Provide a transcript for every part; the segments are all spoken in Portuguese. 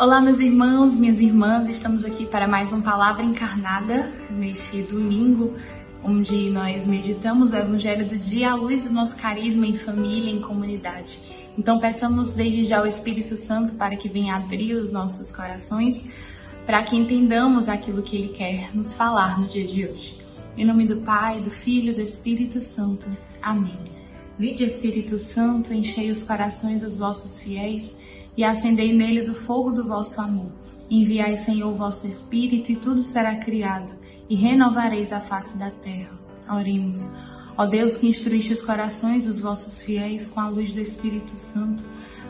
Olá, meus irmãos, minhas irmãs, estamos aqui para mais um Palavra Encarnada neste domingo, onde nós meditamos o Evangelho do dia à luz do nosso carisma em família, em comunidade. Então, peçamos desde já ao Espírito Santo para que venha abrir os nossos corações, para que entendamos aquilo que Ele quer nos falar no dia de hoje. Em nome do Pai, do Filho e do Espírito Santo. Amém. Vinde, Espírito Santo, enchei os corações dos vossos fiéis e acendei neles o fogo do vosso amor. Enviai, Senhor, o vosso Espírito, e tudo será criado, e renovareis a face da terra. Oremos. Ó Deus que instruíste os corações dos vossos fiéis com a luz do Espírito Santo,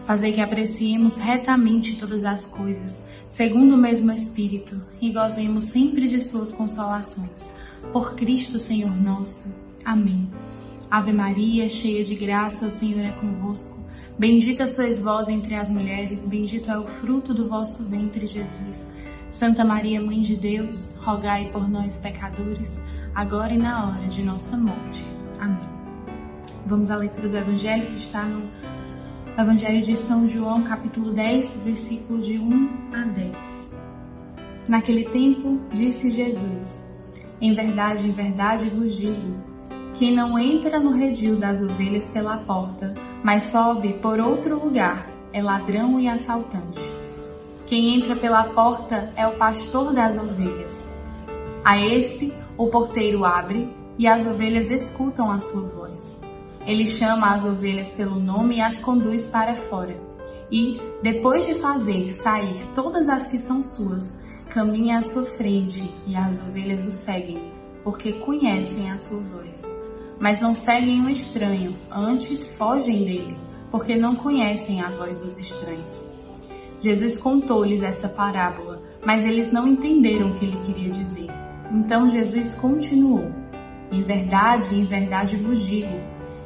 fazei que apreciemos retamente todas as coisas, segundo o mesmo Espírito, e gozemos sempre de suas consolações. Por Cristo, Senhor nosso. Amém. Ave Maria, cheia de graça, o Senhor é convosco. Bendita sois vós entre as mulheres, bendito é o fruto do vosso ventre, Jesus. Santa Maria, Mãe de Deus, rogai por nós, pecadores, agora e na hora de nossa morte. Amém. Vamos à leitura do Evangelho que está no Evangelho de São João, capítulo 10, versículo de 1 a 10. Naquele tempo, disse Jesus: Em verdade, em verdade vos digo, quem não entra no redil das ovelhas pela porta, mas sobe por outro lugar, é ladrão e assaltante. Quem entra pela porta é o pastor das ovelhas. A este o porteiro abre e as ovelhas escutam a sua voz. Ele chama as ovelhas pelo nome e as conduz para fora. E, depois de fazer sair todas as que são suas, caminha à sua frente e as ovelhas o seguem, porque conhecem a sua voz mas não seguem um estranho, antes fogem dele, porque não conhecem a voz dos estranhos. Jesus contou-lhes essa parábola, mas eles não entenderam o que ele queria dizer. Então Jesus continuou: Em verdade, em verdade vos digo,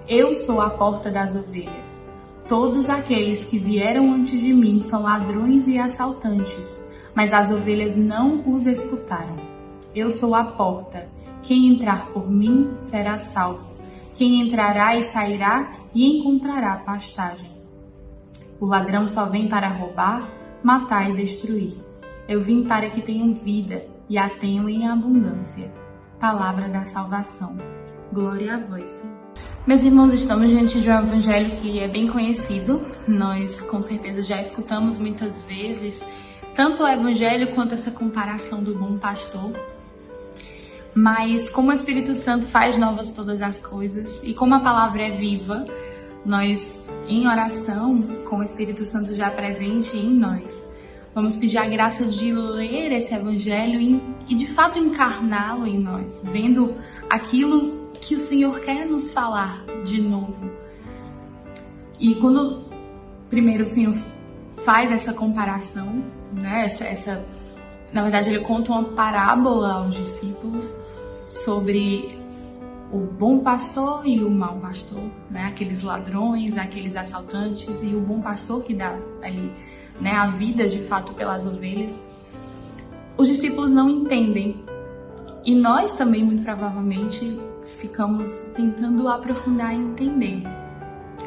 eu sou a porta das ovelhas. Todos aqueles que vieram antes de mim são ladrões e assaltantes, mas as ovelhas não os escutaram. Eu sou a porta. Quem entrar por mim será salvo. Quem entrará e sairá e encontrará pastagem. O ladrão só vem para roubar, matar e destruir. Eu vim para que tenham vida e a tenham em abundância. Palavra da salvação. Glória a vós, Senhor. Meus irmãos, estamos diante de um evangelho que é bem conhecido. Nós, com certeza, já escutamos muitas vezes tanto o evangelho quanto essa comparação do bom pastor. Mas como o Espírito Santo faz novas todas as coisas e como a palavra é viva, nós em oração, com o Espírito Santo já presente em nós, vamos pedir a graça de ler esse evangelho e, de fato encarná-lo em nós, vendo aquilo que o Senhor quer nos falar de novo. E quando primeiro o Senhor faz essa comparação, né, essa, essa na verdade, ele conta uma parábola aos discípulos sobre o bom pastor e o mau pastor, né? Aqueles ladrões, aqueles assaltantes e o bom pastor que dá ali, né, a vida de fato pelas ovelhas. Os discípulos não entendem. E nós também muito provavelmente ficamos tentando aprofundar e entender.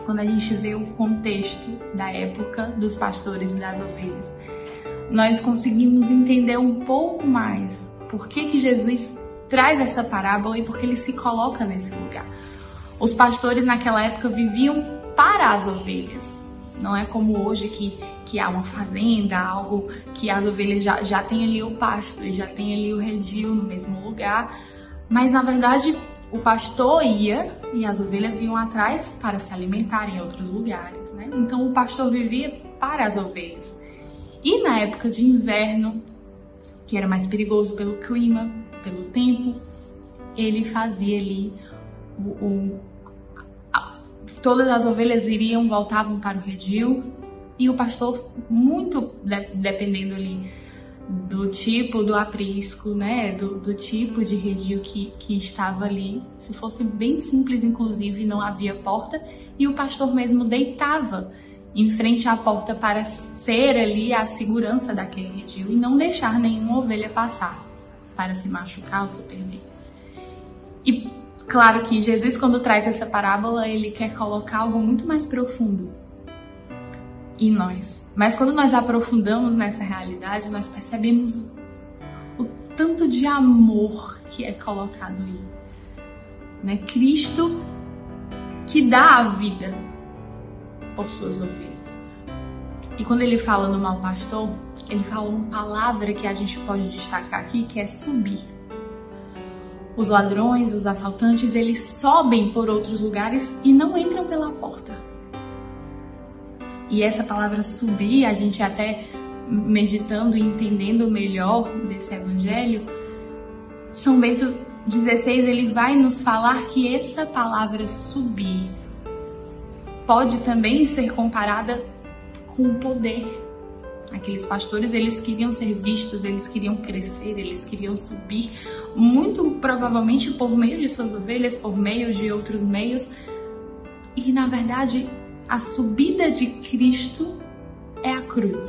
Quando a gente vê o contexto da época dos pastores e das ovelhas, nós conseguimos entender um pouco mais por que, que Jesus traz essa parábola e porque ele se coloca nesse lugar. Os pastores naquela época viviam para as ovelhas. Não é como hoje que, que há uma fazenda, algo que as ovelhas já, já têm ali o pasto e já tem ali o redil no mesmo lugar. Mas na verdade o pastor ia e as ovelhas iam atrás para se alimentar em outros lugares. Né? Então o pastor vivia para as ovelhas. E na época de inverno, que era mais perigoso pelo clima, pelo tempo, ele fazia ali o, o a, todas as ovelhas iriam, voltavam para o redil e o pastor, muito de, dependendo ali do tipo do aprisco, né, do, do tipo de redil que, que estava ali, se fosse bem simples, inclusive, não havia porta e o pastor mesmo deitava em frente à porta para ser ali a segurança daquele redil e não deixar nenhuma ovelha passar para se machucar ou se perder. E claro que Jesus, quando traz essa parábola, ele quer colocar algo muito mais profundo. em nós. Mas quando nós aprofundamos nessa realidade, nós percebemos o tanto de amor que é colocado aí. Né? Cristo que dá a vida por suas ovelhas. E quando ele fala no mau pastor, ele fala uma palavra que a gente pode destacar aqui, que é subir. Os ladrões, os assaltantes, eles sobem por outros lugares e não entram pela porta. E essa palavra subir, a gente até meditando e entendendo melhor desse evangelho, São Bento 16 ele vai nos falar que essa palavra subir pode também ser comparada com o poder. Aqueles pastores, eles queriam ser vistos, eles queriam crescer, eles queriam subir, muito provavelmente por meio de suas ovelhas, por meio de outros meios. E na verdade, a subida de Cristo é a cruz.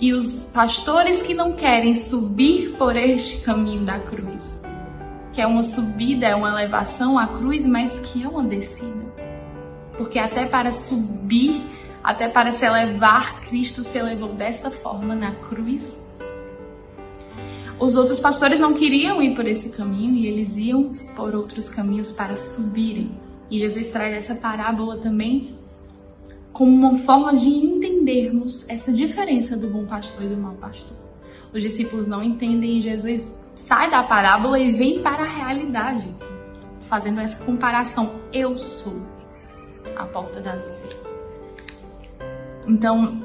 E os pastores que não querem subir por este caminho da cruz, que é uma subida, é uma elevação à cruz, mas que é uma descida. Porque até para subir, até para se elevar, Cristo se elevou dessa forma na cruz. Os outros pastores não queriam ir por esse caminho e eles iam por outros caminhos para subirem. E Jesus traz essa parábola também como uma forma de entendermos essa diferença do bom pastor e do mau pastor. Os discípulos não entendem e Jesus sai da parábola e vem para a realidade, fazendo essa comparação. Eu sou a porta das ovelhas. Então,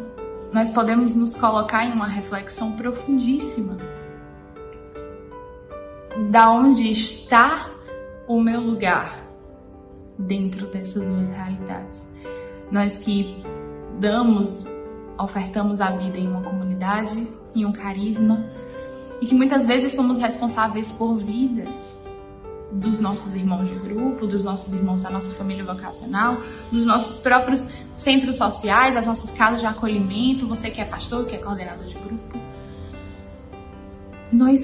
nós podemos nos colocar em uma reflexão profundíssima. Da onde está o meu lugar? dentro dessas duas realidades. Nós que damos, ofertamos a vida em uma comunidade, em um carisma, e que muitas vezes somos responsáveis por vidas dos nossos irmãos de grupo, dos nossos irmãos da nossa família vocacional, dos nossos próprios centros sociais, das nossas casas de acolhimento, você que é pastor, que é coordenador de grupo. Nós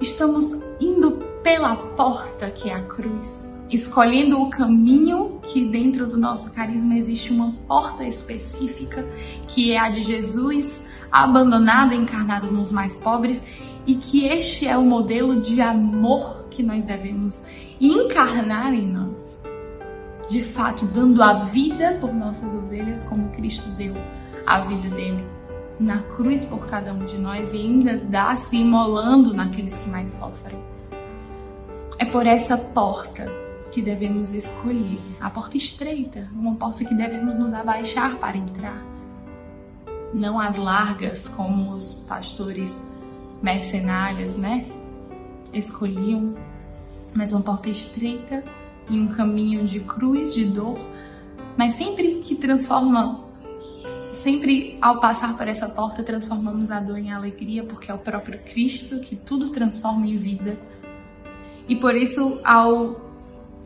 estamos indo pela porta que é a cruz escolhendo o caminho que dentro do nosso carisma existe uma porta específica, que é a de Jesus abandonado encarnado nos mais pobres, e que este é o modelo de amor que nós devemos encarnar em nós. De fato, dando a vida por nossas ovelhas, como Cristo deu a vida dele na cruz por cada um de nós e ainda dá se imolando naqueles que mais sofrem. É por essa porta que devemos escolher, a porta estreita, uma porta que devemos nos abaixar para entrar. Não as largas, como os pastores mercenários, né? Escolhiam, mas uma porta estreita e um caminho de cruz, de dor, mas sempre que transforma, sempre ao passar por essa porta, transformamos a dor em alegria, porque é o próprio Cristo que tudo transforma em vida. E por isso, ao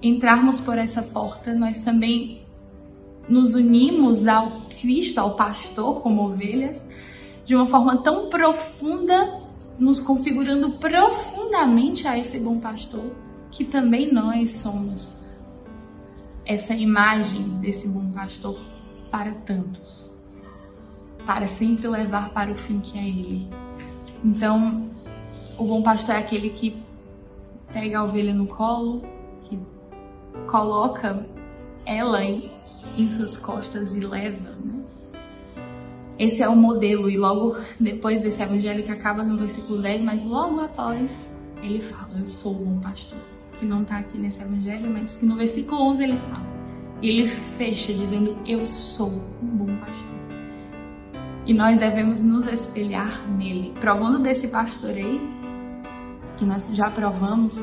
entrarmos por essa porta, nós também nos unimos ao Cristo, ao pastor, como ovelhas, de uma forma tão profunda, nos configurando profundamente a esse bom pastor, que também nós somos essa imagem desse bom pastor para tantos, para sempre levar para o fim que é Ele. Então, o bom pastor é aquele que pega a ovelha no colo, que coloca ela em, em suas costas e leva. Né? Esse é o modelo, e logo depois desse evangelho que acaba no versículo 10, mas logo após ele fala: Eu sou o bom pastor. Que não está aqui nesse evangelho, mas que no versículo 11 ele fala. E ele fecha dizendo: Eu sou um bom pastor. E nós devemos nos espelhar nele, provando desse pastoreio, que nós já provamos,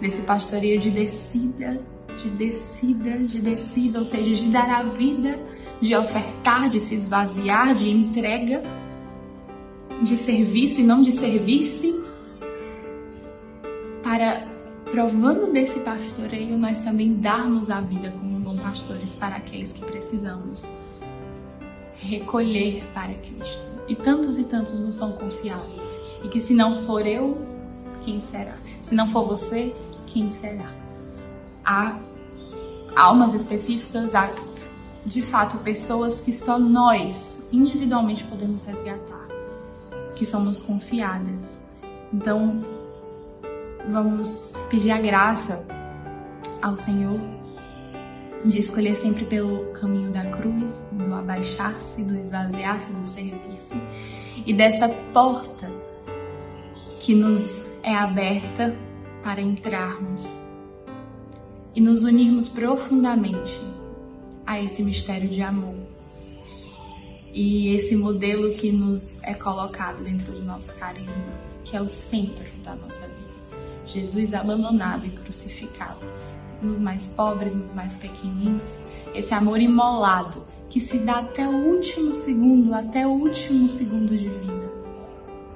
desse pastoreio de descida de descida, de descida, ou seja, de dar a vida, de ofertar, de se esvaziar, de entrega, de serviço e não de servir-se, para, provando desse pastoreio, nós também darmos a vida como bons pastores para aqueles que precisamos recolher para Cristo. E tantos e tantos nos são confiáveis. E que se não for eu, quem será? Se não for você, quem será? Há almas específicas, há de fato pessoas que só nós individualmente podemos resgatar, que somos confiadas. Então, vamos pedir a graça ao Senhor de escolher sempre pelo caminho da cruz, do abaixar-se, do esvaziar-se, do servir-se e dessa porta que nos é aberta para entrarmos e nos unirmos profundamente a esse mistério de amor e esse modelo que nos é colocado dentro do nosso carisma, que é o centro da nossa vida. Jesus abandonado e crucificado, nos mais pobres, nos mais pequeninos, esse amor imolado que se dá até o último segundo, até o último segundo de vida.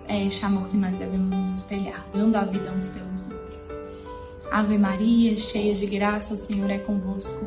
É este amor que nós devemos nos espelhar, dando a vida uns pelos outros. Ave Maria, cheia de graça, o Senhor é convosco.